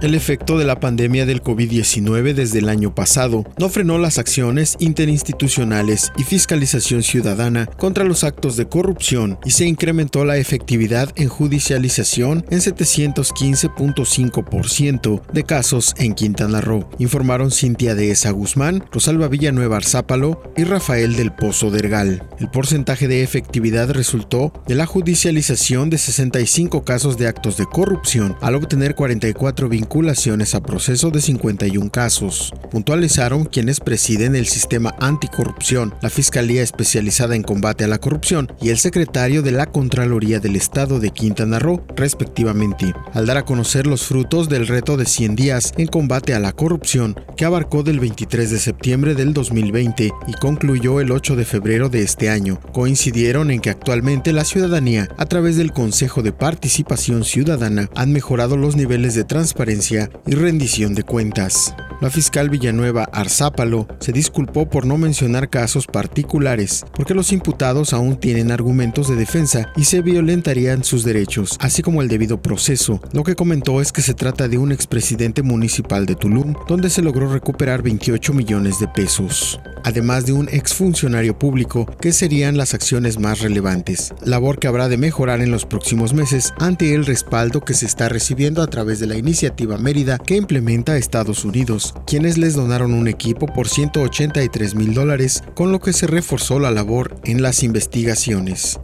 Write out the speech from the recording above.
El efecto de la pandemia del COVID-19 desde el año pasado no frenó las acciones interinstitucionales y fiscalización ciudadana contra los actos de corrupción y se incrementó la efectividad en judicialización en 715.5% de casos en Quintana Roo, informaron Cintia de Esa Guzmán, Rosalba Villanueva Arzápalo y Rafael del Pozo Dergal. El porcentaje de efectividad resultó de la judicialización de 65 casos de actos de corrupción al obtener 44 vinculaciones a proceso de 51 casos. Puntualizaron quienes presiden el sistema anticorrupción, la Fiscalía Especializada en Combate a la Corrupción y el secretario de la Contraloría del Estado de Quintana Roo, respectivamente, al dar a conocer los frutos del reto de 100 días en combate a la corrupción que abarcó del 23 de septiembre del 2020 y concluyó el 8 de febrero de este año. Coincidieron en que actualmente la ciudadanía, a través del Consejo de Participación Ciudadana, han mejorado los niveles de transparencia y rendición de cuentas. La fiscal Villanueva Arzápalo se disculpó por no mencionar casos particulares, porque los imputados aún tienen argumentos de defensa y se violentarían sus derechos, así como el debido proceso. Lo que comentó es que se trata de un expresidente municipal de Tulum, donde se logró recuperar 28 millones de pesos además de un exfuncionario público, que serían las acciones más relevantes, labor que habrá de mejorar en los próximos meses ante el respaldo que se está recibiendo a través de la iniciativa Mérida que implementa Estados Unidos, quienes les donaron un equipo por 183 mil dólares, con lo que se reforzó la labor en las investigaciones.